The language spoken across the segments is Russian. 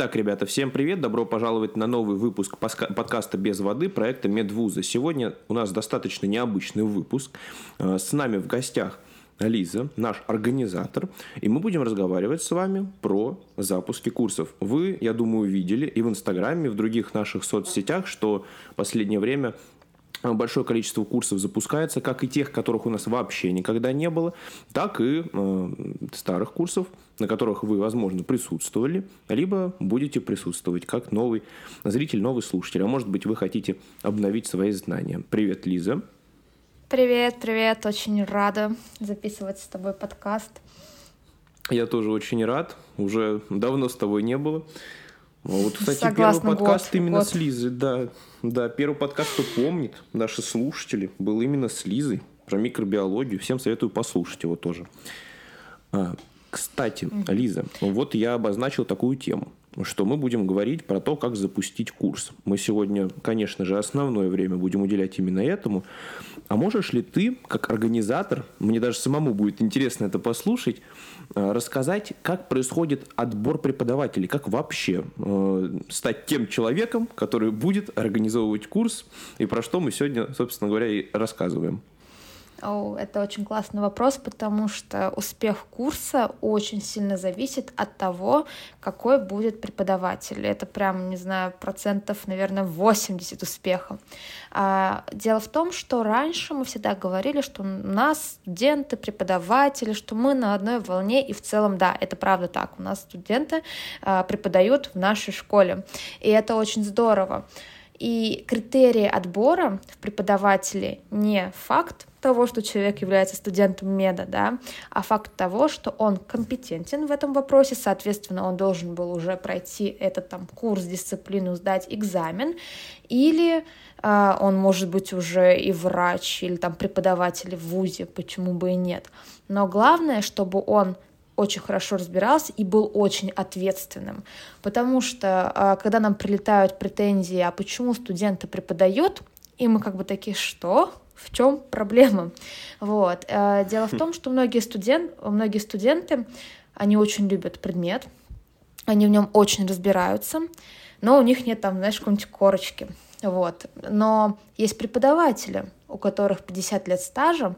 Итак, ребята, всем привет, добро пожаловать на новый выпуск подкаста «Без воды» проекта «Медвуза». Сегодня у нас достаточно необычный выпуск. Э, с нами в гостях Лиза, наш организатор, и мы будем разговаривать с вами про запуски курсов. Вы, я думаю, видели и в Инстаграме, и в других наших соцсетях, что в последнее время большое количество курсов запускается, как и тех, которых у нас вообще никогда не было, так и э, старых курсов, на которых вы, возможно, присутствовали, либо будете присутствовать как новый зритель, новый слушатель. А может быть, вы хотите обновить свои знания. Привет, Лиза. Привет, привет. Очень рада записывать с тобой подкаст. Я тоже очень рад. Уже давно с тобой не было. Вот, кстати, Согласна, первый подкаст год, именно год. с Лизой, да. Да, первый подкаст, кто помнит, наши слушатели, был именно с Лизой про микробиологию. Всем советую послушать его тоже. А, кстати, Лиза, вот я обозначил такую тему что мы будем говорить про то, как запустить курс. Мы сегодня, конечно же, основное время будем уделять именно этому. А можешь ли ты, как организатор, мне даже самому будет интересно это послушать, э, рассказать, как происходит отбор преподавателей, как вообще э, стать тем человеком, который будет организовывать курс, и про что мы сегодня, собственно говоря, и рассказываем. О, это очень классный вопрос, потому что успех курса очень сильно зависит от того, какой будет преподаватель. Это прям, не знаю, процентов, наверное, 80 успеха. А, дело в том, что раньше мы всегда говорили, что у нас студенты, преподаватели, что мы на одной волне, и в целом, да, это правда так. У нас студенты а, преподают в нашей школе, и это очень здорово. И критерии отбора в преподаватели не факт того, что человек является студентом меда, да, а факт того, что он компетентен в этом вопросе, соответственно, он должен был уже пройти этот там курс, дисциплину, сдать экзамен, или э, он может быть уже и врач, или там преподаватель в ВУЗе, почему бы и нет. Но главное, чтобы он очень хорошо разбирался и был очень ответственным. Потому что а, когда нам прилетают претензии, а почему студенты преподают, и мы как бы такие, что? В чем проблема? Вот. Э, дело в том, что многие, студент, многие студенты, они очень любят предмет, они в нем очень разбираются, но у них нет там, знаешь, какой-нибудь корочки. Вот. Но есть преподаватели, у которых 50 лет стажа,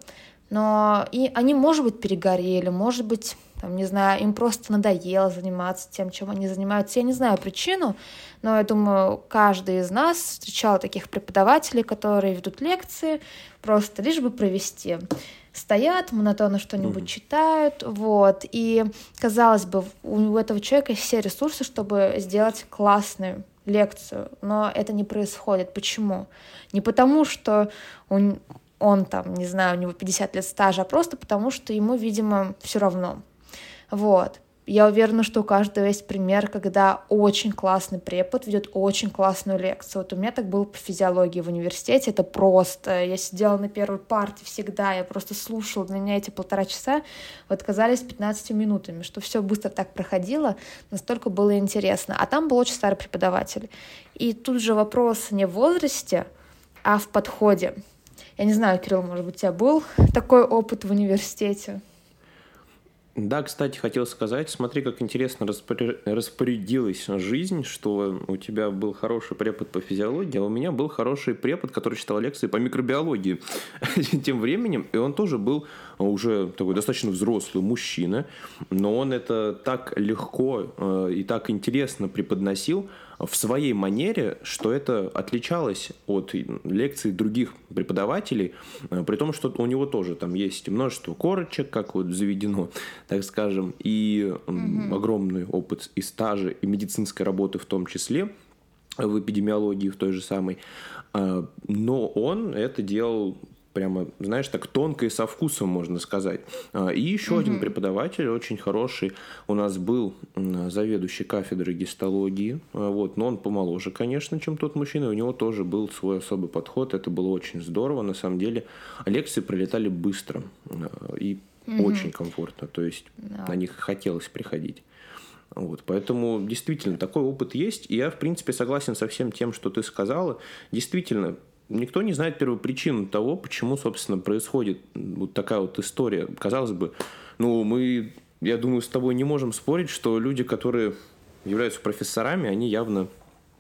но и они, может быть, перегорели, может быть, там, не знаю, им просто надоело заниматься тем, чем они занимаются. Я не знаю причину, но я думаю, каждый из нас встречал таких преподавателей, которые ведут лекции, просто лишь бы провести. Стоят, монотонно что-нибудь mm-hmm. читают, вот, и, казалось бы, у этого человека есть все ресурсы, чтобы сделать классную лекцию, но это не происходит. Почему? Не потому, что он, он там, не знаю, у него 50 лет стажа, а просто потому, что ему, видимо, все равно. Вот. Я уверена, что у каждого есть пример, когда очень классный препод ведет очень классную лекцию. Вот у меня так было по физиологии в университете. Это просто... Я сидела на первой парте всегда, я просто слушала. Для меня эти полтора часа вот казались 15 минутами, что все быстро так проходило, настолько было интересно. А там был очень старый преподаватель. И тут же вопрос не в возрасте, а в подходе. Я не знаю, Кирилл, может быть, у тебя был такой опыт в университете? Да, кстати, хотел сказать, смотри, как интересно распорядилась жизнь, что у тебя был хороший препод по физиологии, а у меня был хороший препод, который читал лекции по микробиологии. Тем временем, и он тоже был уже такой достаточно взрослый мужчина, но он это так легко э, и так интересно преподносил, в своей манере, что это отличалось от лекций других преподавателей, э, при том, что у него тоже там есть множество корочек, как вот заведено, так скажем, и mm-hmm. огромный опыт и стажа, и медицинской работы в том числе, в эпидемиологии в той же самой. А, но он это делал прямо, знаешь, так тонко и со вкусом, можно сказать. А, и еще угу. один преподаватель, очень хороший, у нас был заведующий кафедрой гистологии, а, вот, но он помоложе, конечно, чем тот мужчина, у него тоже был свой особый подход, это было очень здорово, на самом деле. Лекции пролетали быстро а, и угу. очень комфортно, то есть да. на них хотелось приходить. Вот, поэтому действительно такой опыт есть, и я, в принципе, согласен со всем тем, что ты сказала. Действительно, никто не знает первопричину того, почему, собственно, происходит вот такая вот история. Казалось бы, ну, мы, я думаю, с тобой не можем спорить, что люди, которые являются профессорами, они явно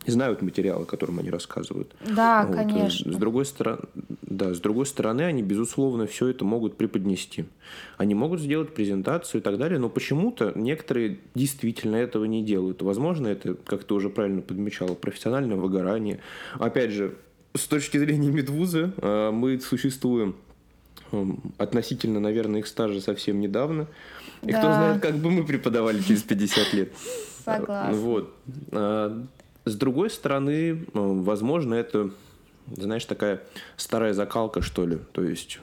знают материалы, которым они рассказывают. Да, вот. конечно. С другой стороны, да, с другой стороны, они безусловно все это могут преподнести. Они могут сделать презентацию и так далее, но почему-то некоторые действительно этого не делают. Возможно, это, как ты уже правильно подмечала, профессиональное выгорание. Опять же, с точки зрения медвуза э, мы существуем эм, относительно, наверное, их стажа совсем недавно. И да. кто знает, как бы мы преподавали через 50 лет. Согласна. Вот. А, с другой стороны, возможно, это, знаешь, такая старая закалка, что ли. То есть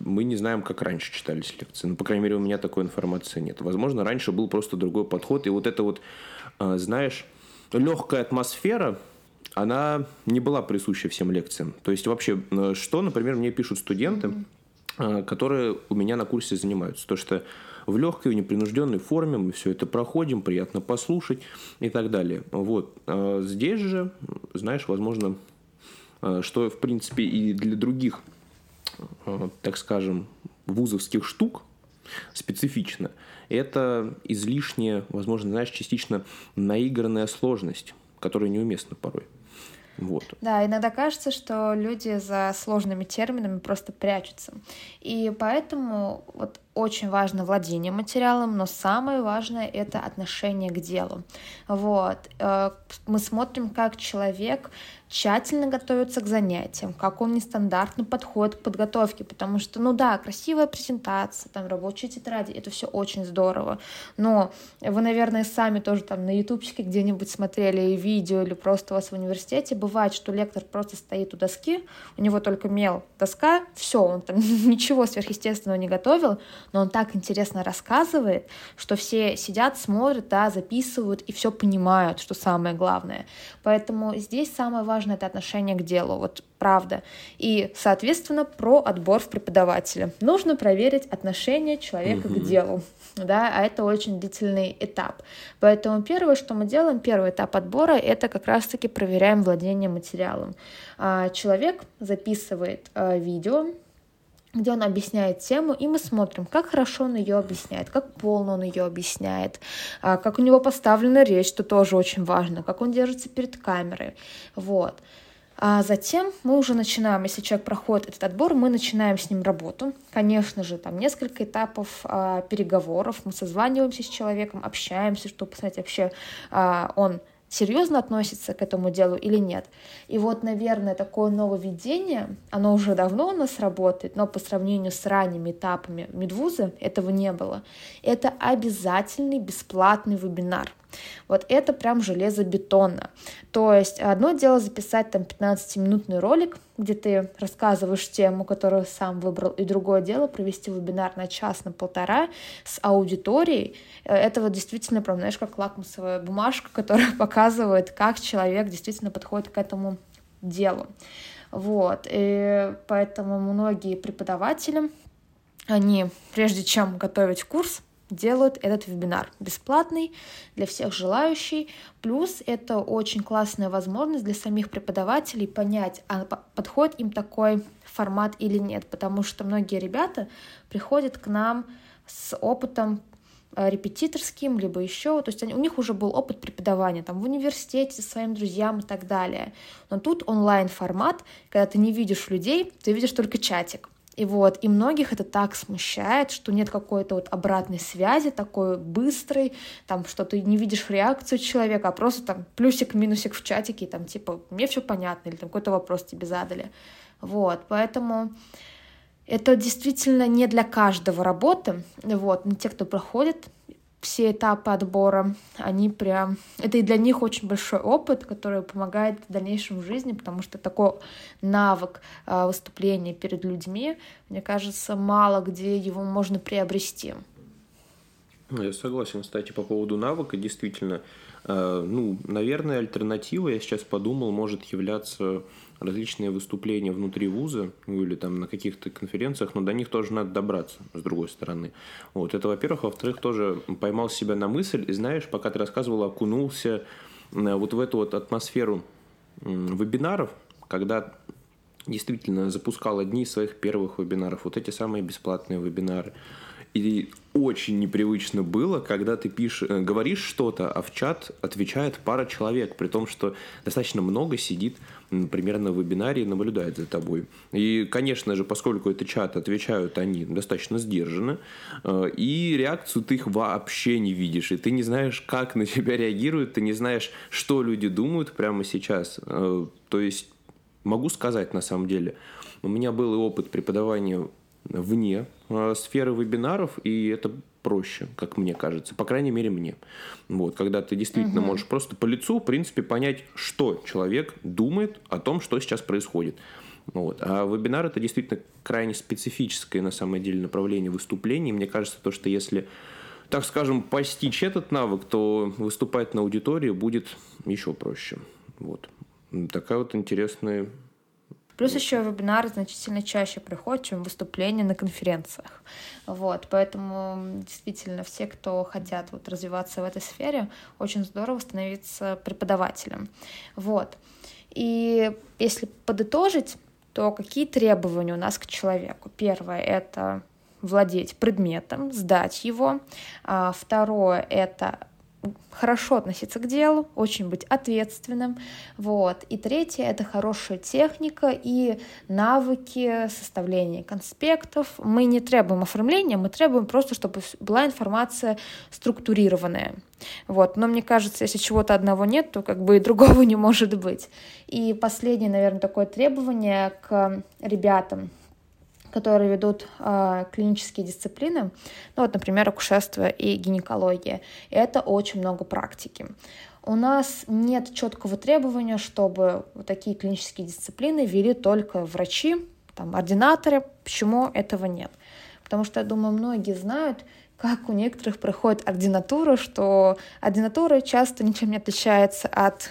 мы не знаем, как раньше читались лекции. Ну, по крайней мере, у меня такой информации нет. Возможно, раньше был просто другой подход. И вот это вот, знаешь, легкая атмосфера, она не была присуща всем лекциям. То есть вообще, что, например, мне пишут студенты, mm-hmm. которые у меня на курсе занимаются. То, что в легкой, в непринужденной форме, мы все это проходим, приятно послушать и так далее. Вот. А здесь же, знаешь, возможно, а, что, в принципе, и для других, так скажем, вузовских штук специфично, это излишняя, возможно, знаешь, частично наигранная сложность, которая неуместна порой. Вот. Да, иногда кажется, что люди за сложными терминами просто прячутся. И поэтому вот очень важно владение материалом, но самое важное — это отношение к делу. Вот. Э, мы смотрим, как человек тщательно готовится к занятиям, как он нестандартно подходит к подготовке, потому что, ну да, красивая презентация, там рабочие тетради, это все очень здорово, но вы, наверное, сами тоже там на ютубчике где-нибудь смотрели видео или просто у вас в университете, бывает, что лектор просто стоит у доски, у него только мел, доска, все, он там ничего сверхъестественного не готовил, но он так интересно рассказывает, что все сидят, смотрят, да, записывают и все понимают, что самое главное. Поэтому здесь самое важное — это отношение к делу, вот правда. И, соответственно, про отбор в преподавателя. Нужно проверить отношение человека угу. к делу, да, а это очень длительный этап. Поэтому первое, что мы делаем, первый этап отбора, это как раз-таки проверяем владение материалом. А, человек записывает а, видео, где он объясняет тему, и мы смотрим, как хорошо он ее объясняет, как полно он ее объясняет, а, как у него поставлена речь, что тоже очень важно, как он держится перед камерой. Вот. А затем мы уже начинаем, если человек проходит этот отбор, мы начинаем с ним работу. Конечно же, там несколько этапов а, переговоров. Мы созваниваемся с человеком, общаемся, чтобы посмотреть вообще, а, он серьезно относится к этому делу или нет. И вот, наверное, такое нововведение, оно уже давно у нас работает, но по сравнению с ранними этапами медвузы этого не было. Это обязательный бесплатный вебинар. Вот это прям железобетонно. То есть одно дело записать там 15-минутный ролик, где ты рассказываешь тему, которую сам выбрал, и другое дело провести вебинар на час, на полтора с аудиторией. Э, это вот действительно прям, знаешь, как лакмусовая бумажка, которая показывает, как человек действительно подходит к этому делу. Вот, и поэтому многие преподаватели, они, прежде чем готовить курс, делают этот вебинар бесплатный для всех желающих. Плюс это очень классная возможность для самих преподавателей понять, а подходит им такой формат или нет, потому что многие ребята приходят к нам с опытом э, репетиторским, либо еще, то есть они, у них уже был опыт преподавания там в университете со своим друзьям и так далее. Но тут онлайн формат, когда ты не видишь людей, ты видишь только чатик. И вот, и многих это так смущает, что нет какой-то вот обратной связи, такой быстрой, там, что ты не видишь реакцию человека, а просто там плюсик-минусик в чатике, там, типа, мне все понятно, или там какой-то вопрос тебе задали. Вот, поэтому это действительно не для каждого работы, вот, но те, кто проходит все этапы отбора, они прям... Это и для них очень большой опыт, который помогает в дальнейшем в жизни, потому что такой навык а, выступления перед людьми, мне кажется, мало где его можно приобрести. Ну, я согласен, кстати, по поводу навыка, действительно. А, ну, наверное, альтернатива, я сейчас подумал, может являться различные выступления внутри вуза ну, или там на каких-то конференциях, но до них тоже надо добраться, с другой стороны. Вот это, во-первых. Во-вторых, тоже поймал себя на мысль, и знаешь, пока ты рассказывал, окунулся вот в эту вот атмосферу вебинаров, когда действительно запускал одни из своих первых вебинаров, вот эти самые бесплатные вебинары. И очень непривычно было, когда ты пишешь, э, говоришь что-то, а в чат отвечает пара человек, при том, что достаточно много сидит примерно на вебинаре и наблюдает за тобой. И, конечно же, поскольку это чат, отвечают они достаточно сдержанно, э, и реакцию ты их вообще не видишь, и ты не знаешь, как на тебя реагируют, ты не знаешь, что люди думают прямо сейчас. Э, то есть, могу сказать на самом деле, у меня был опыт преподавания вне э, сферы вебинаров, и это проще, как мне кажется, по крайней мере мне. Вот, когда ты действительно угу. можешь просто по лицу, в принципе, понять, что человек думает о том, что сейчас происходит. Вот. А вебинар это действительно крайне специфическое на самом деле направление выступлений. Мне кажется, то, что если так скажем, постичь этот навык, то выступать на аудитории будет еще проще. Вот. Такая вот интересная Плюс еще вебинары значительно чаще приходят, чем выступления на конференциях. Вот, поэтому действительно все, кто хотят вот развиваться в этой сфере, очень здорово становиться преподавателем. Вот. И если подытожить, то какие требования у нас к человеку? Первое — это владеть предметом, сдать его. А второе — это хорошо относиться к делу, очень быть ответственным. Вот. И третье — это хорошая техника и навыки составления конспектов. Мы не требуем оформления, мы требуем просто, чтобы была информация структурированная. Вот. Но мне кажется, если чего-то одного нет, то как бы и другого не может быть. И последнее, наверное, такое требование к ребятам — которые ведут э, клинические дисциплины, ну вот, например, акушерство и гинекология. И это очень много практики. У нас нет четкого требования, чтобы вот такие клинические дисциплины вели только врачи, там, ординаторы. Почему этого нет? Потому что, я думаю, многие знают, как у некоторых проходит ординатура, что ординатура часто ничем не отличается от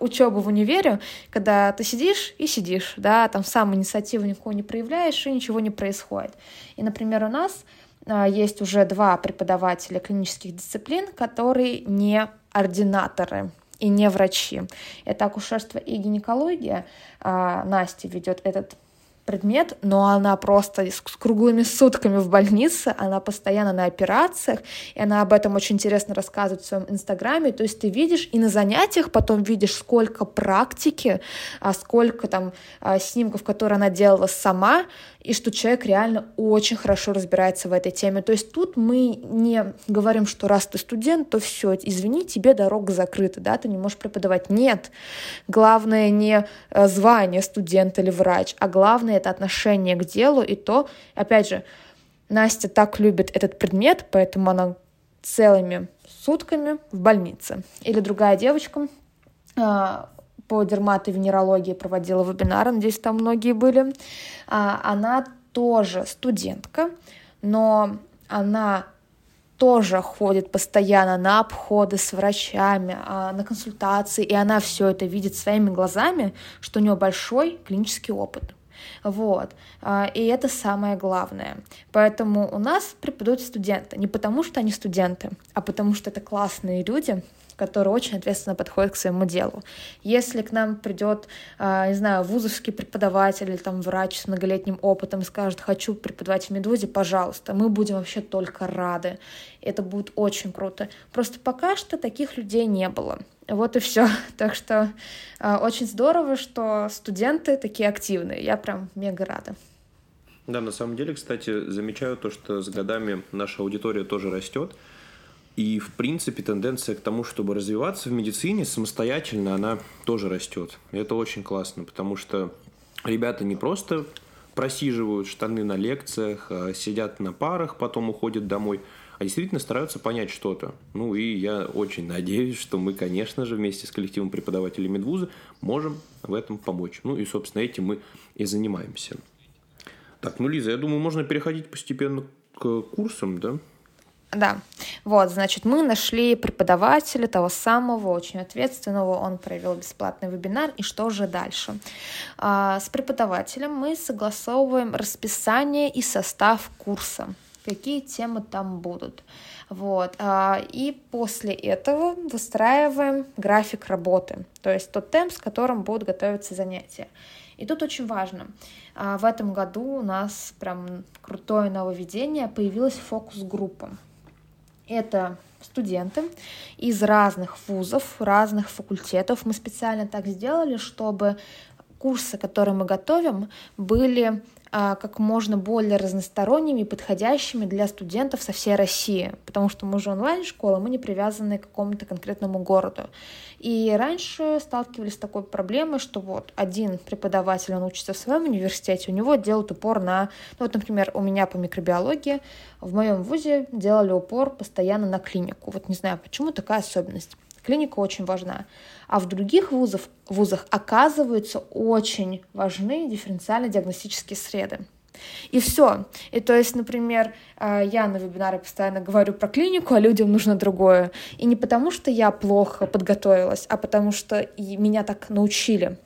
учебу в универе, когда ты сидишь и сидишь, да, там сам инициативу никакого не проявляешь, и ничего не происходит. И, например, у нас э, есть уже два преподавателя клинических дисциплин, которые не ординаторы и не врачи. Это акушерство и гинекология. А, Настя ведет этот предмет, но она просто с круглыми сутками в больнице, она постоянно на операциях, и она об этом очень интересно рассказывает в своем инстаграме, то есть ты видишь и на занятиях потом видишь, сколько практики, а сколько там а, снимков, которые она делала сама, и что человек реально очень хорошо разбирается в этой теме. То есть тут мы не говорим, что раз ты студент, то все, извини, тебе дорога закрыта, да, ты не можешь преподавать. Нет, главное не э, звание студент или врач, а главное это отношение к делу и то, опять же, Настя так любит этот предмет, поэтому она целыми сутками в больнице. Или другая девочка а, по дерматовенерологии проводила вебинар, надеюсь, там многие были. А, она тоже студентка, но она тоже ходит постоянно на обходы с врачами, а, на консультации, и она все это видит своими глазами, что у нее большой клинический опыт. Вот. А, и это самое главное. Поэтому у нас преподают студенты. Не потому, что они студенты, а потому, что это классные люди, который очень ответственно подходит к своему делу. Если к нам придет, а, не знаю, вузовский преподаватель или там врач с многолетним опытом и скажет, хочу преподавать в Медузе, пожалуйста, мы будем вообще только рады. Это будет очень круто. Просто пока что таких людей не было. Вот и все. Так что э, очень здорово, что студенты такие активные. Я прям мега рада. Да, на самом деле, кстати, замечаю то, что с годами наша аудитория тоже растет. И, в принципе, тенденция к тому, чтобы развиваться в медицине самостоятельно, она тоже растет. И это очень классно, потому что ребята не просто просиживают штаны на лекциях, а сидят на парах, потом уходят домой, а действительно стараются понять что-то. Ну и я очень надеюсь, что мы, конечно же, вместе с коллективом преподавателей Медвуза можем в этом помочь. Ну и, собственно, этим мы и занимаемся. Так, ну, Лиза, я думаю, можно переходить постепенно к курсам, да? Да, вот, значит, мы нашли преподавателя того самого, очень ответственного, он провел бесплатный вебинар, и что же дальше? А, с преподавателем мы согласовываем расписание и состав курса, какие темы там будут. Вот. А, и после этого выстраиваем график работы, то есть тот темп, с которым будут готовиться занятия. И тут очень важно. А, в этом году у нас прям крутое нововведение. Появилась фокус-группа. Это студенты из разных вузов, разных факультетов. Мы специально так сделали, чтобы курсы, которые мы готовим, были как можно более разносторонними и подходящими для студентов со всей России, потому что мы же онлайн-школа, мы не привязаны к какому-то конкретному городу. И раньше сталкивались с такой проблемой, что вот один преподаватель, он учится в своем университете, у него делают упор на, ну вот, например, у меня по микробиологии, в моем вузе делали упор постоянно на клинику. Вот не знаю, почему такая особенность. Клиника очень важна. А в других вузах, вузах оказываются очень важны дифференциально-диагностические среды. И все. И то есть, например, э, я на вебинаре постоянно говорю про клинику, а людям нужно другое. И не потому, что я плохо подготовилась, а потому что и меня так научили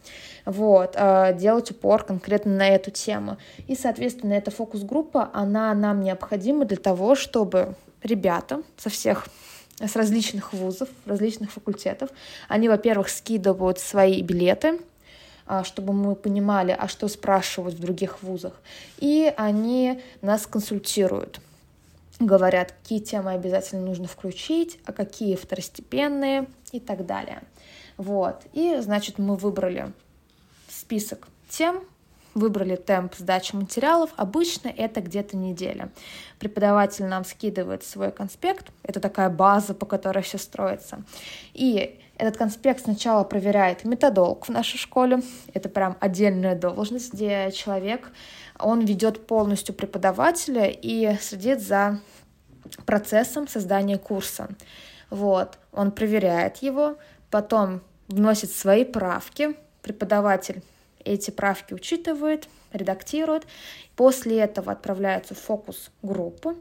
вот, э, делать упор конкретно на эту тему. И, соответственно, эта фокус-группа, она нам необходима для того, чтобы ребята со всех с различных вузов, различных факультетов. Они, во-первых, скидывают свои билеты, а, чтобы мы понимали, а что спрашивают в других вузах. И они нас консультируют говорят, какие темы обязательно нужно включить, а какие второстепенные и так далее. Вот. И, значит, мы выбрали список тем, выбрали темп сдачи материалов, обычно это где-то неделя. Преподаватель нам скидывает свой конспект, это такая база, по которой все строится. И этот конспект сначала проверяет методолог в нашей школе, это прям отдельная должность, где человек, он ведет полностью преподавателя и следит за процессом создания курса. Вот, он проверяет его, потом вносит свои правки, преподаватель эти правки учитывает, редактирует. После этого отправляется в фокус-группу.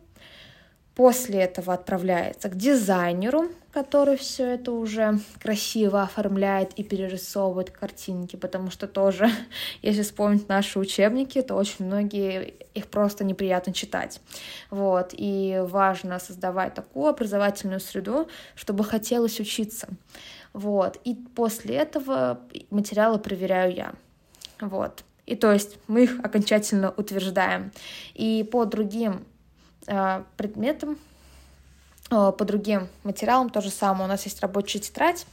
После этого отправляется к дизайнеру, который все это уже красиво оформляет и перерисовывает картинки, потому что тоже, если вспомнить наши учебники, то очень многие их просто неприятно читать. Вот. И важно создавать такую образовательную среду, чтобы хотелось учиться. Вот. И после этого материалы проверяю я. Вот. И то есть мы их окончательно утверждаем. И по другим э, предметам, э, по другим материалам то же самое. У нас есть рабочая тетрадь,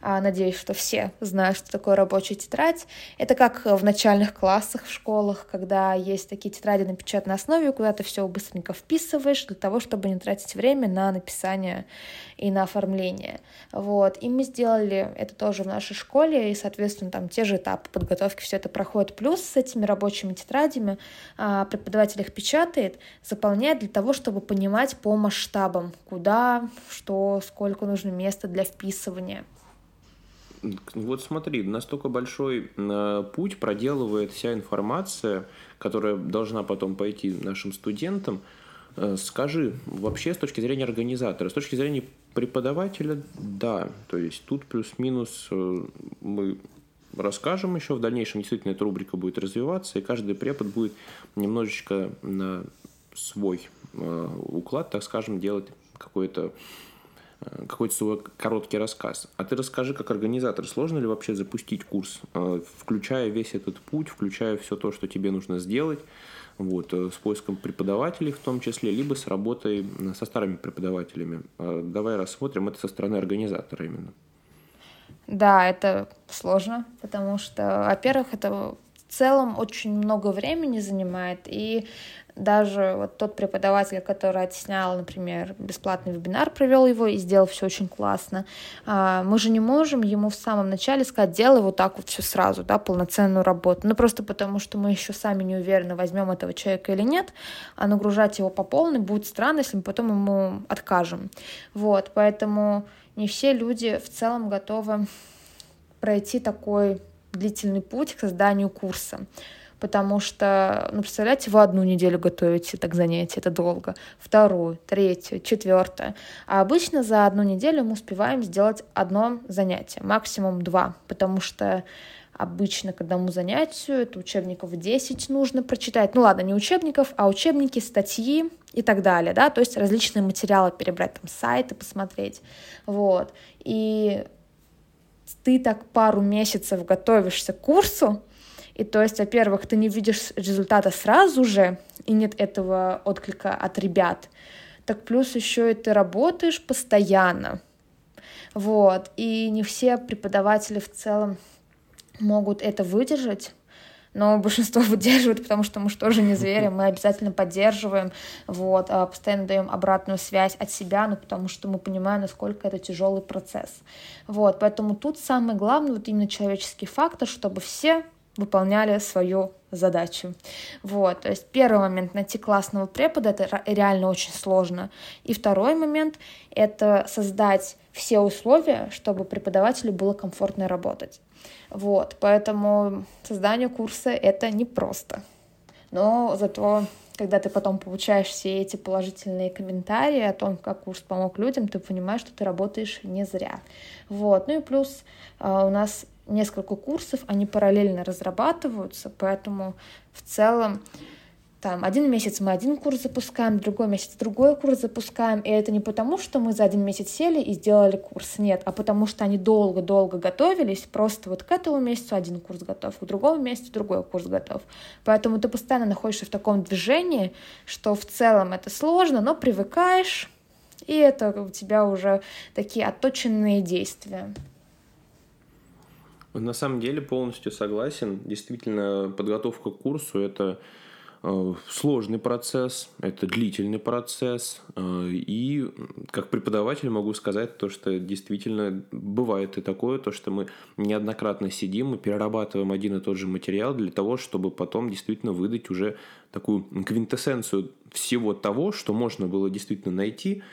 надеюсь, что все знают, что такое рабочая тетрадь. Это как в начальных классах в школах, когда есть такие тетради на печатной основе, куда ты все быстренько вписываешь для того, чтобы не тратить время на написание и на оформление. Вот. И мы сделали это тоже в нашей школе, и, соответственно, там те же этапы подготовки, все это проходит. Плюс с этими рабочими тетрадями а, преподаватель их печатает, заполняет для того, чтобы понимать по масштабам, куда, что, сколько нужно места для вписывания. Вот смотри, настолько большой э, путь проделывает вся информация, которая должна потом пойти нашим студентам. Э, скажи, вообще с точки зрения организатора, с точки зрения преподавателя, да, то есть тут плюс-минус э, мы расскажем еще в дальнейшем, действительно эта рубрика будет развиваться, и каждый препод будет немножечко на свой уклад, так скажем, делать какое-то какой-то свой короткий рассказ. А ты расскажи, как организатор, сложно ли вообще запустить курс, э, включая весь этот путь, включая все то, что тебе нужно сделать, вот, э, с поиском преподавателей в том числе, либо с работой со старыми преподавателями. Давай рассмотрим это со стороны организатора именно. Да, это сложно, потому что, во-первых, это в целом очень много времени занимает, и даже вот тот преподаватель, который отснял, например, бесплатный вебинар, провел его и сделал все очень классно. А, мы же не можем ему в самом начале сказать, делай вот так вот все сразу, да, полноценную работу. Ну, просто потому, что мы еще сами не уверены, возьмем этого человека или нет, а нагружать его по полной будет странно, если мы потом ему откажем. Вот, поэтому не все люди в целом готовы пройти такой длительный путь к созданию курса потому что, ну, представляете, вы одну неделю готовите так занятие, это долго, вторую, третью, четвертую. А обычно за одну неделю мы успеваем сделать одно занятие, максимум два, потому что обычно к одному занятию это учебников 10 нужно прочитать. Ну ладно, не учебников, а учебники, статьи и так далее, да, то есть различные материалы перебрать, там, сайты посмотреть, вот. И ты так пару месяцев готовишься к курсу, И то есть, во-первых, ты не видишь результата сразу же, и нет этого отклика от ребят. Так плюс еще и ты работаешь постоянно. Вот. И не все преподаватели в целом могут это выдержать но большинство выдерживают, потому что мы же тоже не звери, мы обязательно поддерживаем, вот, а постоянно даем обратную связь от себя, ну, потому что мы понимаем, насколько это тяжелый процесс. Вот, поэтому тут самое главное, вот именно человеческий фактор, чтобы все выполняли свою задачу. Вот, то есть первый момент найти классного препода это реально очень сложно. И второй момент это создать все условия, чтобы преподавателю было комфортно работать. Вот, поэтому создание курса это непросто. Но зато, когда ты потом получаешь все эти положительные комментарии о том, как курс помог людям, ты понимаешь, что ты работаешь не зря. Вот, ну и плюс а, у нас несколько курсов, они параллельно разрабатываются, поэтому в целом там один месяц мы один курс запускаем, другой месяц другой курс запускаем, и это не потому, что мы за один месяц сели и сделали курс, нет, а потому что они долго-долго готовились, просто вот к этому месяцу один курс готов, к другому месяцу другой курс готов. Поэтому ты постоянно находишься в таком движении, что в целом это сложно, но привыкаешь, и это у тебя уже такие отточенные действия. На самом деле полностью согласен. Действительно, подготовка к курсу – это э, сложный процесс, это длительный процесс. Э, и как преподаватель могу сказать то, что действительно бывает и такое, то, что мы неоднократно сидим и перерабатываем один и тот же материал для того, чтобы потом действительно выдать уже такую квинтэссенцию всего того, что можно было действительно найти –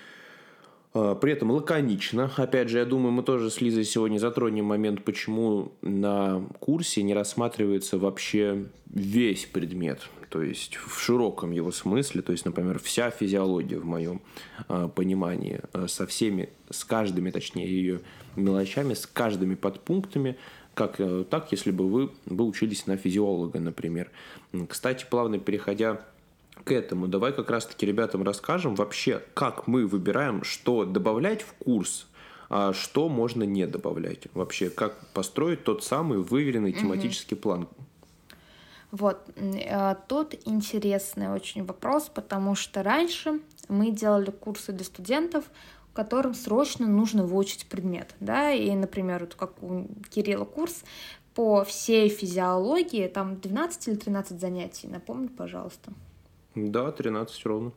при этом лаконично. Опять же, я думаю, мы тоже с Лизой сегодня затронем момент, почему на курсе не рассматривается вообще весь предмет. То есть в широком его смысле, то есть, например, вся физиология в моем э, понимании, э, со всеми, с каждыми, точнее, ее мелочами, с каждыми подпунктами, как э, так, если бы вы бы учились на физиолога, например. Кстати, плавно переходя к этому давай как раз-таки ребятам расскажем вообще, как мы выбираем, что добавлять в курс, а что можно не добавлять. Вообще, как построить тот самый выверенный тематический угу. план. Вот, э, тут интересный очень вопрос, потому что раньше мы делали курсы для студентов, которым срочно нужно выучить предмет, да, и, например, вот как у Кирилла курс по всей физиологии, там 12 или 13 занятий, напомни, пожалуйста. Да, 13 ровно.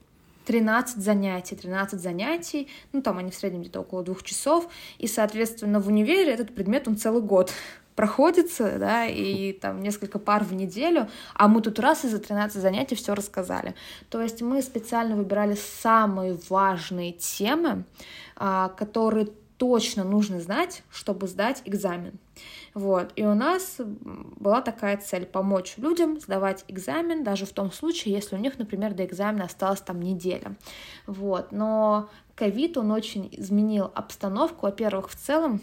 13 занятий, 13 занятий, ну там они в среднем где-то около двух часов, и, соответственно, в универе этот предмет, он целый год проходится, да, и там несколько пар в неделю, а мы тут раз и за 13 занятий все рассказали. То есть мы специально выбирали самые важные темы, а, которые точно нужно знать, чтобы сдать экзамен. Вот. И у нас была такая цель — помочь людям сдавать экзамен, даже в том случае, если у них, например, до экзамена осталась там неделя. Вот. Но ковид, он очень изменил обстановку. Во-первых, в целом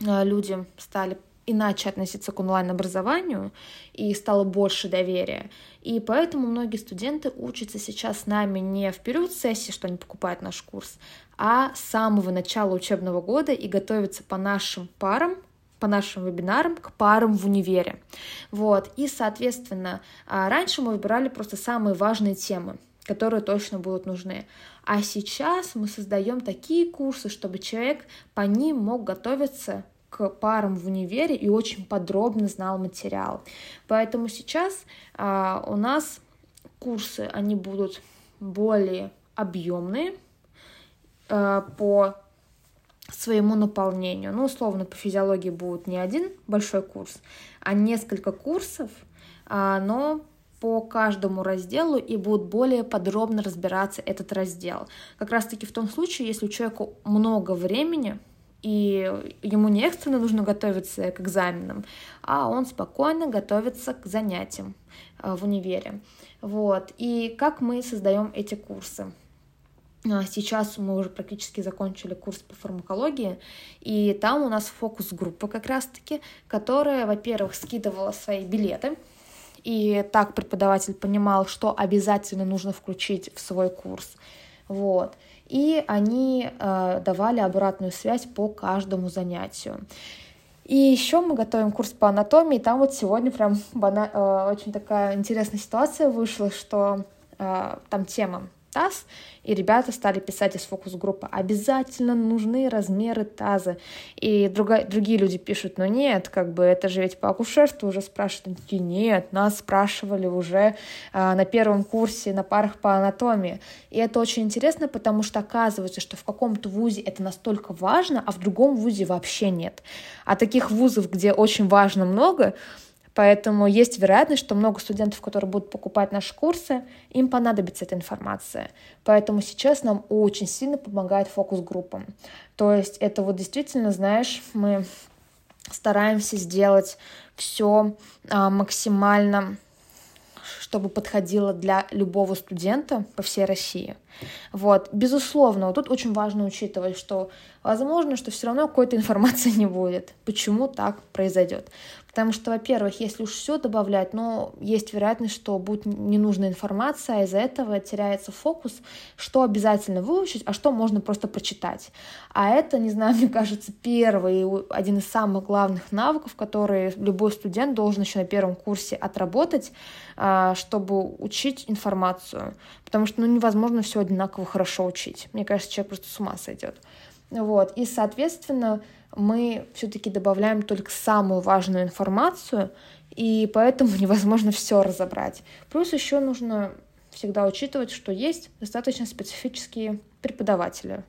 э, люди стали иначе относиться к онлайн-образованию и стало больше доверия. И поэтому многие студенты учатся сейчас с нами не в период сессии, что они покупают наш курс, а с самого начала учебного года и готовятся по нашим парам, по нашим вебинарам к парам в универе. Вот. И, соответственно, а, раньше мы выбирали просто самые важные темы, которые точно будут нужны. А сейчас мы создаем такие курсы, чтобы человек по ним мог готовиться к парам в универе и очень подробно знал материал. Поэтому сейчас а, у нас курсы, они будут более объемные а, по своему наполнению. Ну, условно, по физиологии будет не один большой курс, а несколько курсов, а, но по каждому разделу и будут более подробно разбираться этот раздел. Как раз-таки в том случае, если у человека много времени, и ему не экстренно нужно готовиться к экзаменам, а он спокойно готовится к занятиям а, в универе. Вот. И как мы создаем эти курсы? А, сейчас мы уже практически закончили курс по фармакологии, и там у нас фокус-группа как раз-таки, которая, во-первых, скидывала свои билеты, и так преподаватель понимал, что обязательно нужно включить в свой курс. Вот. И они э, давали обратную связь по каждому занятию. И еще мы готовим курс по анатомии. Там вот сегодня прям бана... э, очень такая интересная ситуация вышла, что э, там тема таз, и ребята стали писать из фокус-группы, обязательно нужны размеры таза. И друга, другие люди пишут, ну нет, как бы это же ведь по акушерству уже спрашивают. Такие, нет, нас спрашивали уже а, на первом курсе на парах по анатомии. И это очень интересно, потому что оказывается, что в каком-то вузе это настолько важно, а в другом вузе вообще нет. А таких вузов, где очень важно много, Поэтому есть вероятность, что много студентов, которые будут покупать наши курсы, им понадобится эта информация. Поэтому сейчас нам очень сильно помогает фокус-группам. То есть это вот действительно, знаешь, мы стараемся сделать все а, максимально чтобы подходило для любого студента по всей России. Вот, безусловно, вот тут очень важно учитывать, что возможно, что все равно какой-то информации не будет. Почему так произойдет? Потому что, во-первых, если уж все добавлять, но есть вероятность, что будет ненужная информация, а из-за этого теряется фокус, что обязательно выучить, а что можно просто прочитать. А это, не знаю, мне кажется, первый, один из самых главных навыков, которые любой студент должен еще на первом курсе отработать, а, чтобы учить информацию. Потому что ну, невозможно все одинаково хорошо учить. Мне кажется, человек просто с ума сойдет. Вот. И, соответственно, мы все-таки добавляем только самую важную информацию, и поэтому невозможно все разобрать. Плюс еще нужно всегда учитывать, что есть достаточно специфические преподаватели,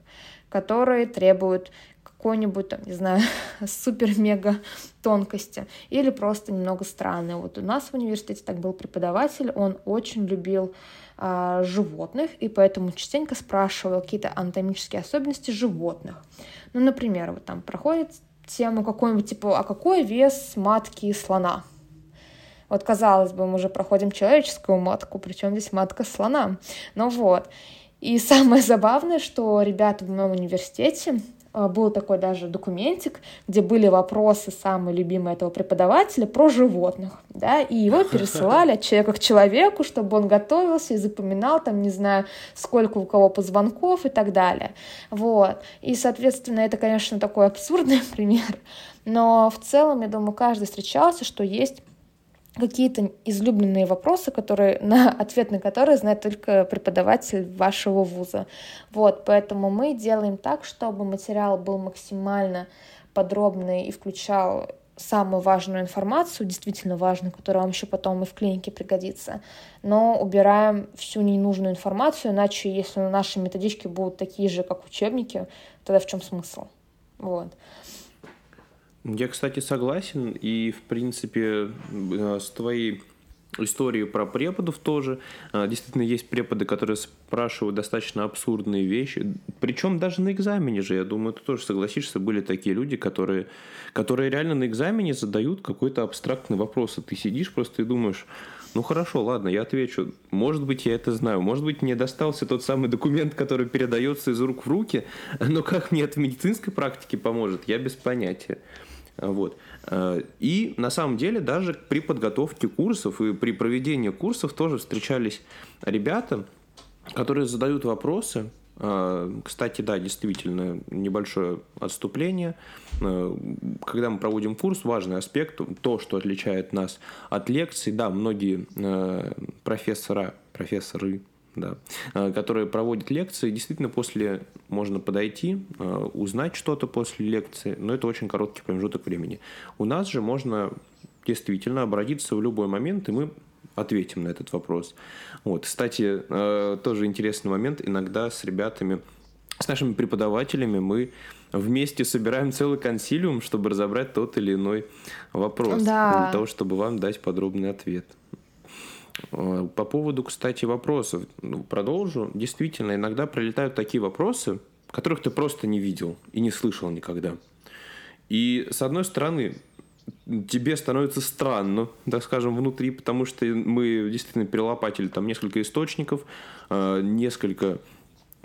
которые требуют какой-нибудь, там, не знаю, супер-мега тонкости или просто немного странные. Вот у нас в университете так был преподаватель, он очень любил а, животных, и поэтому частенько спрашивал какие-то анатомические особенности животных. Ну, например, вот там проходит тему какой-нибудь, типа, а какой вес матки слона? Вот, казалось бы, мы уже проходим человеческую матку, причем здесь матка слона. Ну вот. И самое забавное, что ребята в моем университете был такой даже документик, где были вопросы самые любимые этого преподавателя про животных, да, и его пересылали от человека к человеку, чтобы он готовился и запоминал там, не знаю, сколько у кого позвонков и так далее, вот, и, соответственно, это, конечно, такой абсурдный пример, но в целом, я думаю, каждый встречался, что есть какие-то излюбленные вопросы, которые, на ответ на которые знает только преподаватель вашего вуза. Вот, поэтому мы делаем так, чтобы материал был максимально подробный и включал самую важную информацию, действительно важную, которая вам еще потом и в клинике пригодится, но убираем всю ненужную информацию, иначе если наши методички будут такие же, как учебники, тогда в чем смысл? Вот. Я, кстати, согласен, и, в принципе, э, с твоей историей про преподов тоже. Э, действительно, есть преподы, которые спрашивают достаточно абсурдные вещи. Причем даже на экзамене же, я думаю, ты тоже согласишься, были такие люди, которые, которые реально на экзамене задают какой-то абстрактный вопрос, и ты сидишь просто и думаешь, ну хорошо, ладно, я отвечу. Может быть, я это знаю. Может быть, мне достался тот самый документ, который передается из рук в руки, но как мне это в медицинской практике поможет, я без понятия. Вот. Э, и на самом деле даже при подготовке курсов и при проведении курсов тоже встречались ребята, которые задают вопросы. Э, кстати, да, действительно, небольшое отступление. Э, когда мы проводим курс, важный аспект, то, что отличает нас от лекций. Да, многие профессора, профессоры, да, э, которые проводят лекции. Действительно, после можно подойти, э, узнать что-то после лекции, но это очень короткий промежуток времени. У нас же можно действительно обратиться в любой момент, и мы ответим на этот вопрос. Вот, кстати, э, тоже интересный момент. Иногда с ребятами, с нашими преподавателями мы вместе собираем целый консилиум, чтобы разобрать тот или иной вопрос. Да. Для того, чтобы вам дать подробный ответ. Э, по поводу, кстати, вопросов, ну, продолжу. Действительно, иногда прилетают такие вопросы, которых ты просто не видел и не слышал никогда. И, с одной стороны, тебе становится странно, так скажем, внутри, потому что мы действительно перелопатили там несколько источников, э, несколько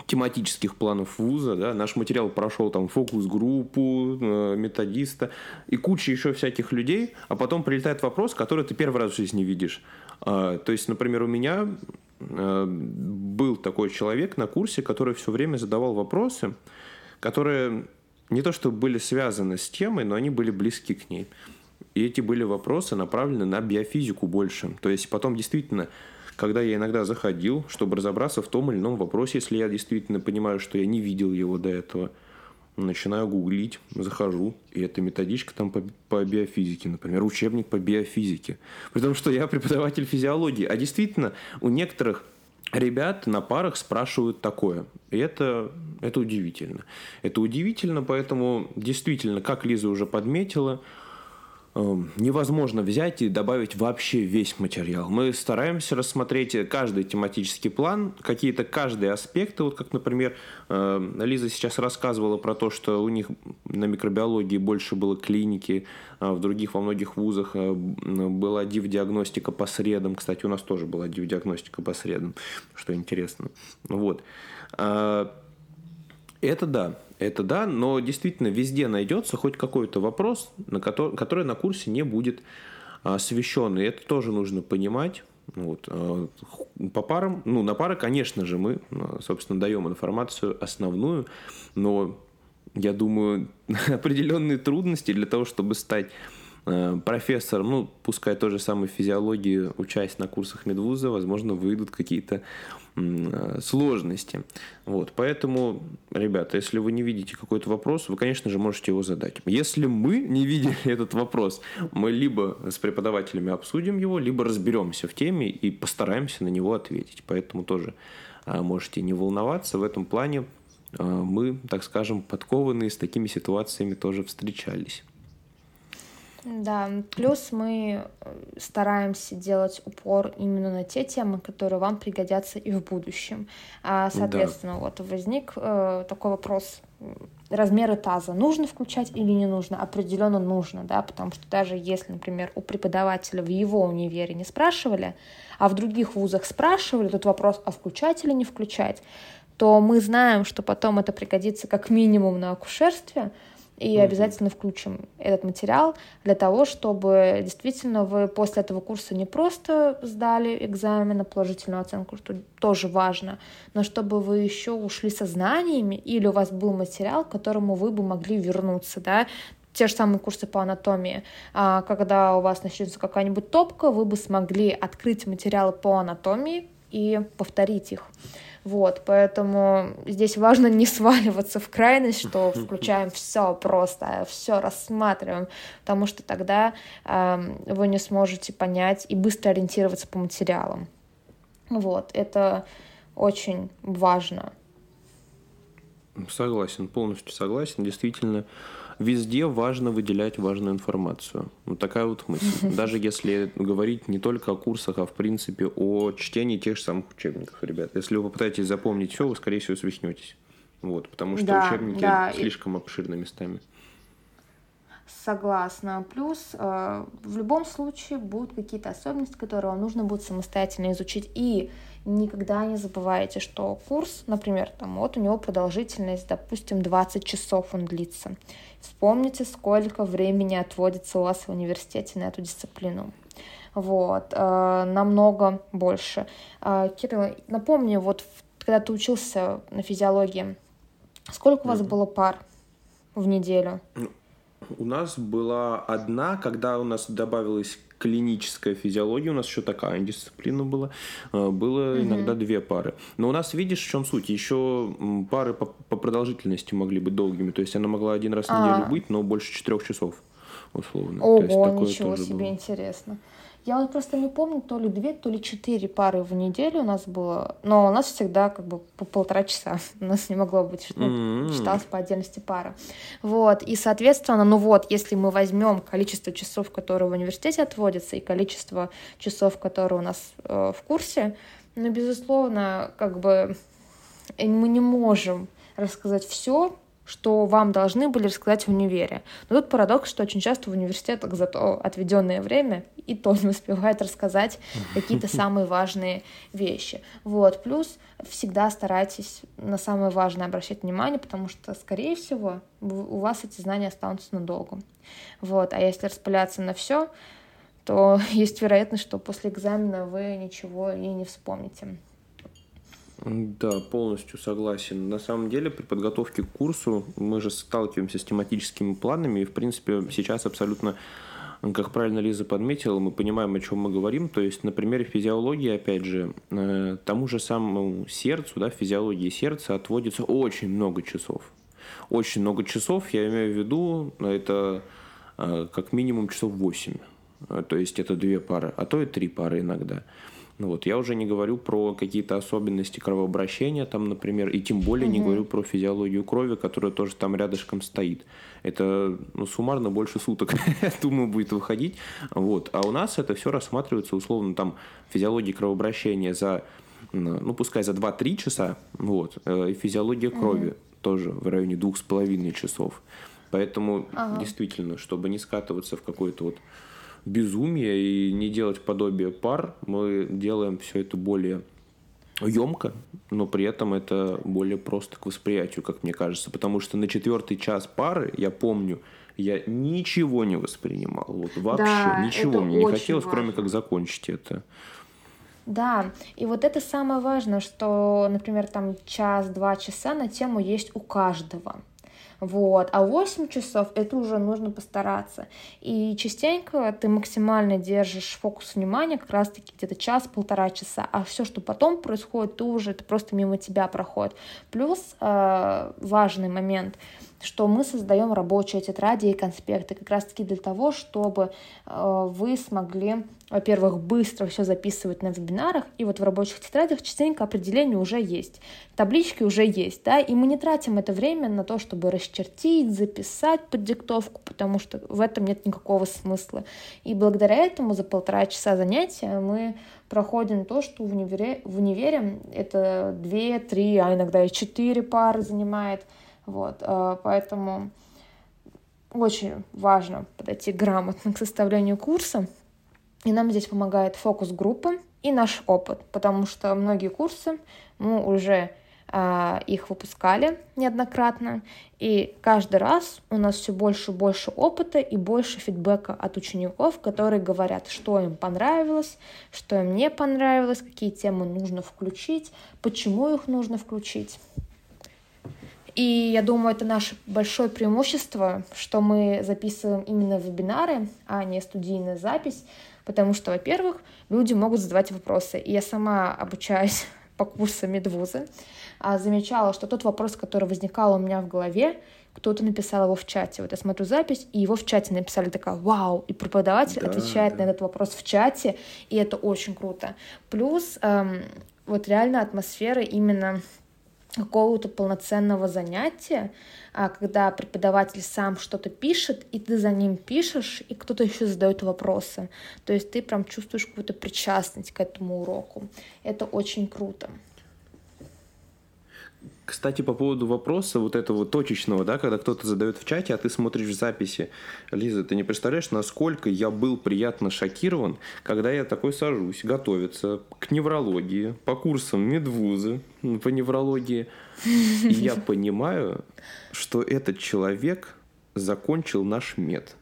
тематических планов вуза, да, наш материал прошел там фокус-группу, э, методиста и куча еще всяких людей, а потом прилетает вопрос, который ты первый раз в жизни видишь. А, то есть, например, у меня э, был такой человек на курсе, который все время задавал вопросы, которые не то чтобы были связаны с темой, но они были близки к ней. И эти были вопросы направлены на биофизику больше. То есть потом действительно, когда я иногда заходил, чтобы разобраться в том или ином вопросе, если я действительно понимаю, что я не видел его до этого, начинаю гуглить, захожу, и это методичка там по, по биофизике, например, учебник по биофизике. При том, что я преподаватель физиологии. А действительно, у некоторых ребят на парах спрашивают такое. И это, это удивительно. Это удивительно, поэтому действительно, как Лиза уже подметила, невозможно взять и добавить вообще весь материал. Мы стараемся рассмотреть каждый тематический план, какие-то каждые аспекты, вот как, например, э, Лиза сейчас рассказывала про то, что у них на микробиологии больше было клиники, а в других во многих вузах э, была див-диагностика по средам. Кстати, у нас тоже была див-диагностика по средам, что интересно. Вот. А, это да, это да, но действительно везде найдется хоть какой-то вопрос, на который, который на курсе не будет освещен. И это тоже нужно понимать. Вот. А, по парам, ну, на пары, конечно же, мы, собственно, даем информацию основную, но я думаю, определенные трудности для того, чтобы стать профессор, ну, пускай той же самой физиологии, учась на курсах медвуза, возможно, выйдут какие-то э, сложности. Вот, поэтому, ребята, если вы не видите какой-то вопрос, вы, конечно же, можете его задать. Если мы не видели этот вопрос, мы либо с преподавателями обсудим его, либо разберемся в теме и постараемся на него ответить. Поэтому тоже э, можете не волноваться. В этом плане мы, так скажем, подкованные с такими ситуациями тоже встречались. Да, плюс мы э, стараемся делать упор именно на те темы, которые вам пригодятся и в будущем. А, соответственно, да. вот возник э, такой вопрос размеры таза нужно включать или не нужно? Определенно нужно, да, потому что даже если, например, у преподавателя в его универе не спрашивали, а в других вузах спрашивали, тут вопрос, а включать или не включать, то мы знаем, что потом это пригодится как минимум на акушерстве, и mm-hmm. обязательно включим этот материал для того, чтобы действительно вы после этого курса не просто сдали экзамен на положительную оценку, что тоже важно, но чтобы вы еще ушли со знаниями или у вас был материал, к которому вы бы могли вернуться, да, те же самые курсы по анатомии. А когда у вас начнется какая-нибудь топка, вы бы смогли открыть материалы по анатомии и повторить их. Вот, поэтому здесь важно не сваливаться в крайность, что включаем все просто, все рассматриваем, потому что тогда э, вы не сможете понять и быстро ориентироваться по материалам. Вот, это очень важно. Согласен, полностью согласен. Действительно, везде важно выделять важную информацию. Вот такая вот мысль. Даже если говорить не только о курсах, а в принципе о чтении тех же самых учебников, ребят. Если вы попытаетесь запомнить все, вы, скорее всего, свихнетесь. Вот, потому что да, учебники да. слишком обширны местами. Согласна. Плюс э, в любом случае будут какие-то особенности, которые вам нужно будет самостоятельно изучить. И никогда не забывайте, что курс, например, там вот у него продолжительность, допустим, 20 часов он длится. Вспомните, сколько времени отводится у вас в университете на эту дисциплину. Вот, э, намного больше. Э, Кирилл, напомню, вот когда ты учился на физиологии, сколько у вас было пар в неделю? У нас была одна, когда у нас добавилась клиническая физиология, у нас еще такая дисциплина была, э, было угу. иногда две пары. Но у нас, видишь, в чем суть? Еще пары по, по продолжительности могли быть долгими. То есть она могла один раз в неделю а. быть, но больше четырех часов, условно. Ого, ничего себе, было. интересно. Я вот просто не помню, то ли две, то ли четыре пары в неделю у нас было, но у нас всегда как бы по полтора часа. У нас не могло быть, ну, mm-hmm. считалось по отдельности пара. Вот, и, соответственно, ну вот, если мы возьмем количество часов, которые в университете отводятся, и количество часов, которые у нас э, в курсе, ну, безусловно, как бы мы не можем рассказать все что вам должны были рассказать в универе. Но тут парадокс, что очень часто в университетах за то отведенное время и то не успевает рассказать какие-то самые важные вещи. Вот. Плюс всегда старайтесь на самое важное обращать внимание, потому что, скорее всего, у вас эти знания останутся надолго. Вот. А если распыляться на все, то есть вероятность, что после экзамена вы ничего и не вспомните. Да, полностью согласен. На самом деле, при подготовке к курсу мы же сталкиваемся с тематическими планами, и, в принципе, сейчас абсолютно, как правильно Лиза подметила, мы понимаем, о чем мы говорим. То есть, на примере физиологии, опять же, э, тому же самому сердцу, да, физиологии сердца отводится очень много часов. Очень много часов, я имею в виду, это э, как минимум часов 8. Э, то есть, это две пары, а то и три пары иногда. Ну вот, я уже не говорю про какие-то особенности кровообращения, там, например, и тем более угу. не говорю про физиологию крови, которая тоже там рядышком стоит. Это ну, суммарно больше суток, думаю, будет выходить. Вот. А у нас это все рассматривается условно там физиология кровообращения за, ну, пускай за 2-3 часа, вот, э, и физиология крови угу. тоже в районе двух с половиной часов. Поэтому ага. действительно, чтобы не скатываться в какой-то вот безумие и не делать подобие пар, мы делаем все это более емко, но при этом это более просто к восприятию, как мне кажется. Потому что на четвертый час пары, я помню, я ничего не воспринимал. Вот вообще да, ничего мне не хотелось, важно. кроме как закончить это. Да, и вот это самое важное, что, например, там час-два часа на тему есть у каждого. Вот. А 8 часов это уже нужно постараться. И частенько ты максимально держишь фокус внимания как раз-таки где-то час-полтора часа, а все, что потом происходит, ты уже это просто мимо тебя проходит. Плюс э, важный момент — что мы создаем рабочие тетради и конспекты как раз-таки для того, чтобы э, вы смогли, во-первых, быстро все записывать на вебинарах, и вот в рабочих тетрадях частенько определения уже есть, таблички уже есть, да, и мы не тратим это время на то, чтобы расчертить, записать под диктовку, потому что в этом нет никакого смысла. И благодаря этому за полтора часа занятия мы проходим то, что в универе, в универе это две, три, а иногда и четыре пары занимает – вот, э, поэтому очень важно подойти грамотно к составлению курса. И нам здесь помогает фокус группы и наш опыт, потому что многие курсы мы уже э, их выпускали неоднократно, и каждый раз у нас все больше и больше опыта и больше фидбэка от учеников, которые говорят, что им понравилось, что им не понравилось, какие темы нужно включить, почему их нужно включить. И я думаю, это наше большое преимущество, что мы записываем именно вебинары, а не студийную запись, потому что, во-первых, люди могут задавать вопросы. И я сама обучаюсь по курсам Медвузы, а замечала, что тот вопрос, который возникал у меня в голове, кто-то написал его в чате. Вот я смотрю запись, и его в чате написали такая «Вау!» И преподаватель да, отвечает да. на этот вопрос в чате, и это очень круто. Плюс эм, вот реально атмосфера именно какого-то полноценного занятия, а, когда преподаватель сам что-то пишет, и ты за ним пишешь, и кто-то еще задает вопросы. То есть ты прям чувствуешь какую-то причастность к этому уроку. Это очень круто. Кстати, по поводу вопроса вот этого точечного, да, когда кто-то задает в чате, а ты смотришь в записи. Лиза, ты не представляешь, насколько я был приятно шокирован, когда я такой сажусь готовиться к неврологии, по курсам медвузы по неврологии. И я понимаю, что этот человек закончил наш мед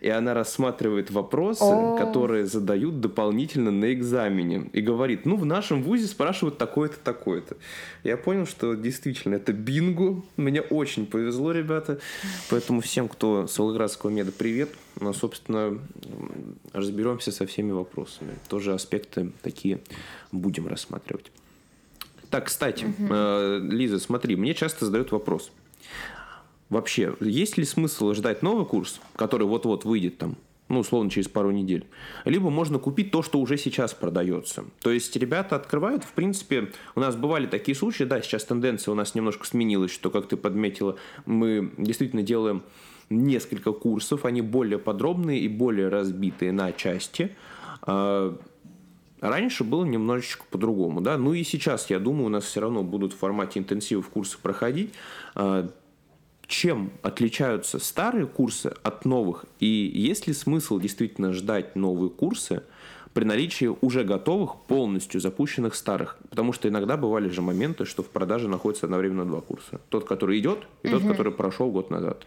и она рассматривает вопросы, О. которые задают дополнительно на экзамене, и говорит, ну, в нашем вузе спрашивают такое-то, такое-то. Я понял, что действительно это бинго, мне очень повезло, ребята, поэтому всем, кто с Волгоградского меда, привет, ну, собственно, разберемся со всеми вопросами. Тоже аспекты такие будем рассматривать. Так, кстати, угу. Лиза, смотри, мне часто задают вопрос – Вообще, есть ли смысл ждать новый курс, который вот-вот выйдет там, ну, условно, через пару недель. Либо можно купить то, что уже сейчас продается. То есть ребята открывают, в принципе, у нас бывали такие случаи, да, сейчас тенденция у нас немножко сменилась, что, как ты подметила, мы действительно делаем несколько курсов, они более подробные и более разбитые на части. А, раньше было немножечко по-другому, да, ну и сейчас, я думаю, у нас все равно будут в формате интенсивов курсы проходить, а, чем отличаются старые курсы от новых? И есть ли смысл действительно ждать новые курсы при наличии уже готовых, полностью запущенных старых? Потому что иногда бывали же моменты, что в продаже находятся одновременно два курса. Тот, который идет, и угу. тот, который прошел год назад.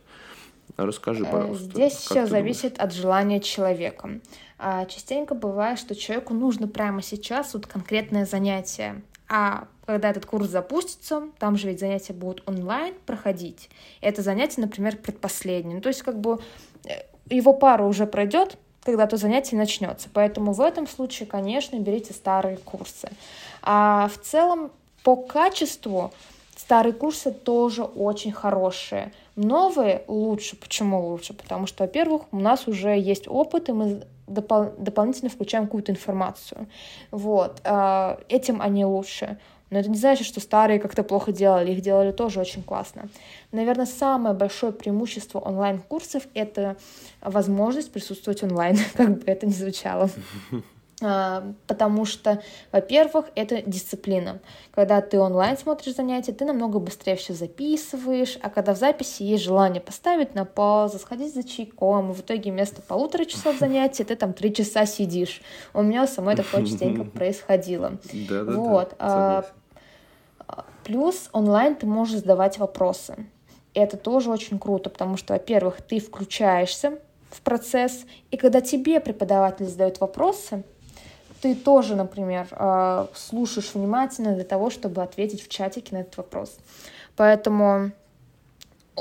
Расскажи, э, пожалуйста. Здесь все зависит думаешь? от желания человека. А частенько бывает, что человеку нужно прямо сейчас вот конкретное занятие. А когда этот курс запустится, там же ведь занятия будут онлайн проходить. Это занятие, например, предпоследнее. Ну, то есть как бы э, его пара уже пройдет, когда то занятие начнется. Поэтому в этом случае, конечно, берите старые курсы. А в целом по качеству старые курсы тоже очень хорошие. Новые лучше. Почему лучше? Потому что, во-первых, у нас уже есть опыт, и мы допол- дополнительно включаем какую-то информацию. Вот. А, этим они лучше. Но это не значит, что старые как-то плохо делали, их делали тоже очень классно. Наверное, самое большое преимущество онлайн-курсов — это возможность присутствовать онлайн, как бы это ни звучало. А, потому что, во-первых, это дисциплина. Когда ты онлайн смотришь занятия, ты намного быстрее все записываешь, а когда в записи есть желание поставить на паузу, сходить за чайком, и в итоге вместо полутора часов занятия ты там три часа сидишь. У меня у самой такое частенько происходило. Да, да, вот. да, Плюс онлайн ты можешь задавать вопросы. И это тоже очень круто, потому что, во-первых, ты включаешься в процесс, и когда тебе преподаватель задает вопросы, ты тоже, например, э, слушаешь внимательно для того, чтобы ответить в чатике на этот вопрос. Поэтому,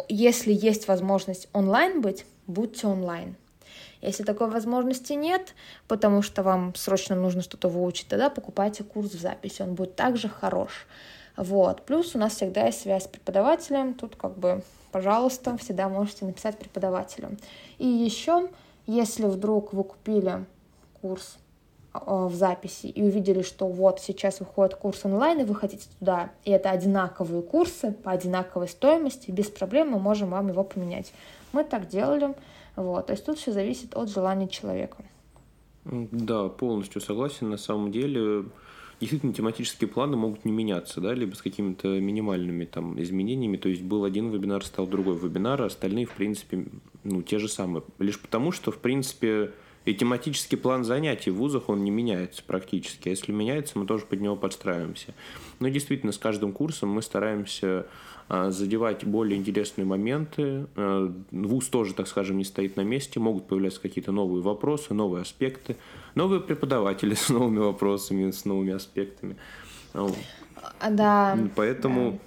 если есть возможность онлайн быть, будьте онлайн. Если такой возможности нет, потому что вам срочно нужно что-то выучить, тогда покупайте курс в записи, он будет также хорош. Вот. Плюс у нас всегда есть связь с преподавателем, тут как бы, пожалуйста, всегда можете написать преподавателю. И еще, если вдруг вы купили курс Э, в записи и увидели, что вот сейчас выходит курс онлайн, и вы хотите туда, и это одинаковые курсы по одинаковой стоимости, без проблем мы можем вам его поменять. Мы так делали, вот, то есть тут все зависит от желания человека. Да, полностью согласен. На самом деле, действительно, тематические планы могут не меняться, да, либо с какими-то минимальными там изменениями. То есть был один вебинар, стал другой вебинар, а остальные, в принципе, ну, те же самые. Лишь потому, что, в принципе, и тематический план занятий в вузах, он не меняется практически. А если меняется, мы тоже под него подстраиваемся. Но действительно, с каждым курсом мы стараемся задевать более интересные моменты. А, вуз тоже, так скажем, не стоит на месте. Могут появляться какие-то новые вопросы, новые аспекты. Новые преподаватели с новыми вопросами, с новыми аспектами. Да. Поэтому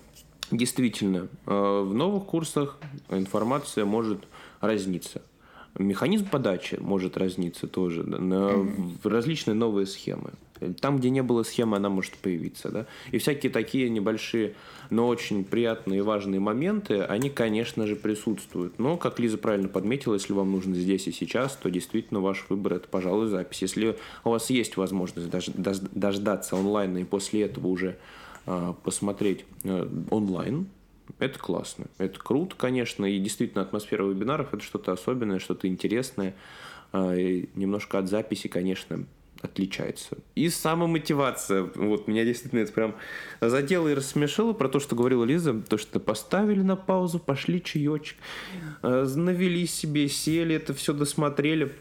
да. действительно, в новых курсах информация может разниться. Механизм подачи может разниться тоже на mm-hmm. различные новые схемы. Там, где не было схемы, она может появиться. Да? И всякие такие небольшие, но очень приятные и важные моменты, они, конечно же, присутствуют. Но, как Лиза правильно подметила, если вам нужно здесь и сейчас, то действительно ваш выбор – это, пожалуй, запись. Если у вас есть возможность дождаться онлайна и после этого уже а, посмотреть э, онлайн, это классно. Это круто, конечно. И действительно, атмосфера вебинаров – это что-то особенное, что-то интересное. А, и немножко от записи, конечно, отличается. И самомотивация. Вот меня действительно это прям задело и рассмешило про то, что говорила Лиза, то, что поставили на паузу, пошли чаечек, а, навели себе, сели, это все досмотрели.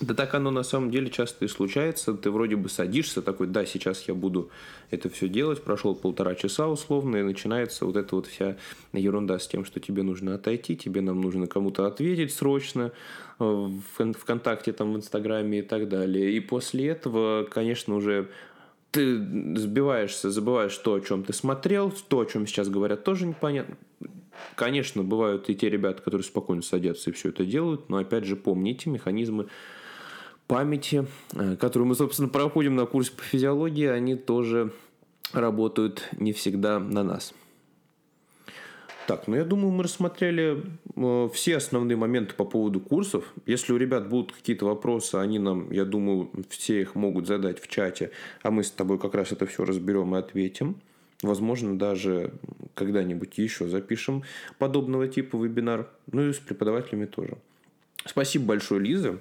Да так оно на самом деле часто и случается. Ты вроде бы садишься такой, да, сейчас я буду это все делать. Прошел полтора часа условно, и начинается вот эта вот вся ерунда с тем, что тебе нужно отойти, тебе нам нужно кому-то ответить срочно э, в ВКонтакте, там, в Инстаграме и так далее. И после этого, конечно, уже ты сбиваешься, забываешь то, о чем ты смотрел, то, о чем сейчас говорят, тоже непонятно. Конечно, бывают и те ребята, которые спокойно садятся и все это делают, но опять же помните механизмы памяти, э, которую мы, собственно, проходим на курсе по физиологии, они тоже работают не всегда на нас. Так, ну я думаю, мы рассмотрели э, все основные моменты по поводу курсов. Если у ребят будут какие-то вопросы, они нам, я думаю, все их могут задать в чате, а мы с тобой как раз это все разберем и ответим. Возможно, даже когда-нибудь еще запишем подобного типа вебинар. Ну и с преподавателями тоже. Спасибо большое, Лиза.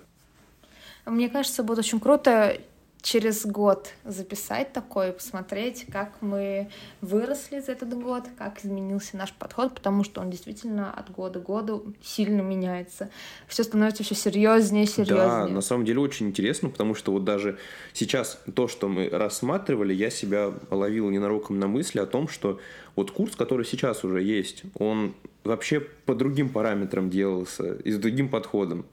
Мне кажется, будет очень круто через год записать такое, посмотреть, как мы выросли за этот год, как изменился наш подход, потому что он действительно от года к году сильно меняется. Все становится все серьезнее серьезнее. Да, на самом деле очень интересно, потому что вот даже сейчас то, что мы рассматривали, я себя ловил ненароком на мысли о том, что вот курс, который сейчас уже есть, он вообще по другим параметрам делался и с другим подходом.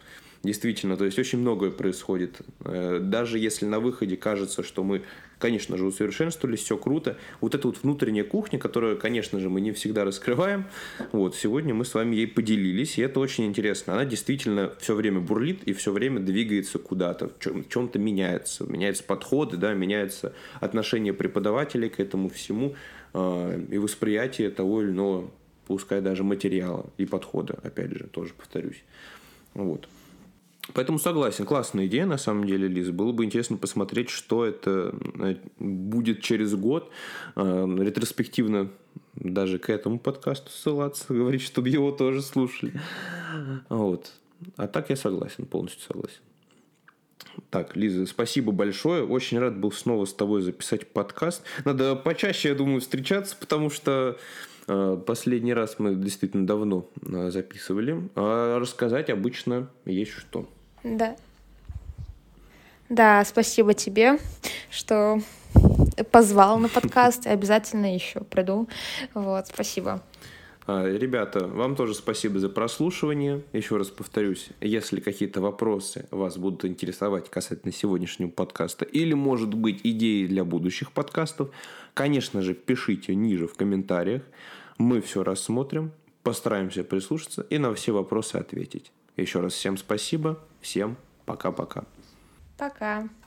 Действительно, то есть очень многое происходит. Э, даже если на выходе кажется, что мы, конечно же, усовершенствовались, все круто, вот эта вот внутренняя кухня, которую, конечно же, мы не всегда раскрываем, вот, сегодня мы с вами ей поделились, и это очень интересно. Она действительно все время бурлит и все время двигается куда-то, в чем-то меняется. Меняются подходы, да, меняется отношение преподавателей к этому всему э, и восприятие того или иного, пускай даже материала и подхода, опять же, тоже повторюсь. Вот. Поэтому согласен, классная идея на самом деле, Лиз. Было бы интересно посмотреть, что это э, будет через год. Э, ретроспективно даже к этому подкасту ссылаться, говорить, чтобы его тоже слушали. Вот. А так я согласен, полностью согласен. Так, Лиза, спасибо большое. Очень рад был снова с тобой записать подкаст. Надо почаще, я думаю, встречаться, потому что последний раз мы действительно давно записывали. А рассказать обычно есть что. Да. Да, спасибо тебе, что позвал на подкаст. Обязательно еще приду. Вот, спасибо. А, ребята, вам тоже спасибо за прослушивание. Еще раз повторюсь, если какие-то вопросы вас будут интересовать касательно сегодняшнего подкаста или, может быть, идеи для будущих подкастов, конечно же, пишите ниже в комментариях. Мы все рассмотрим, постараемся прислушаться и на все вопросы ответить. Еще раз всем спасибо. Всем пока-пока. Пока. -пока. пока.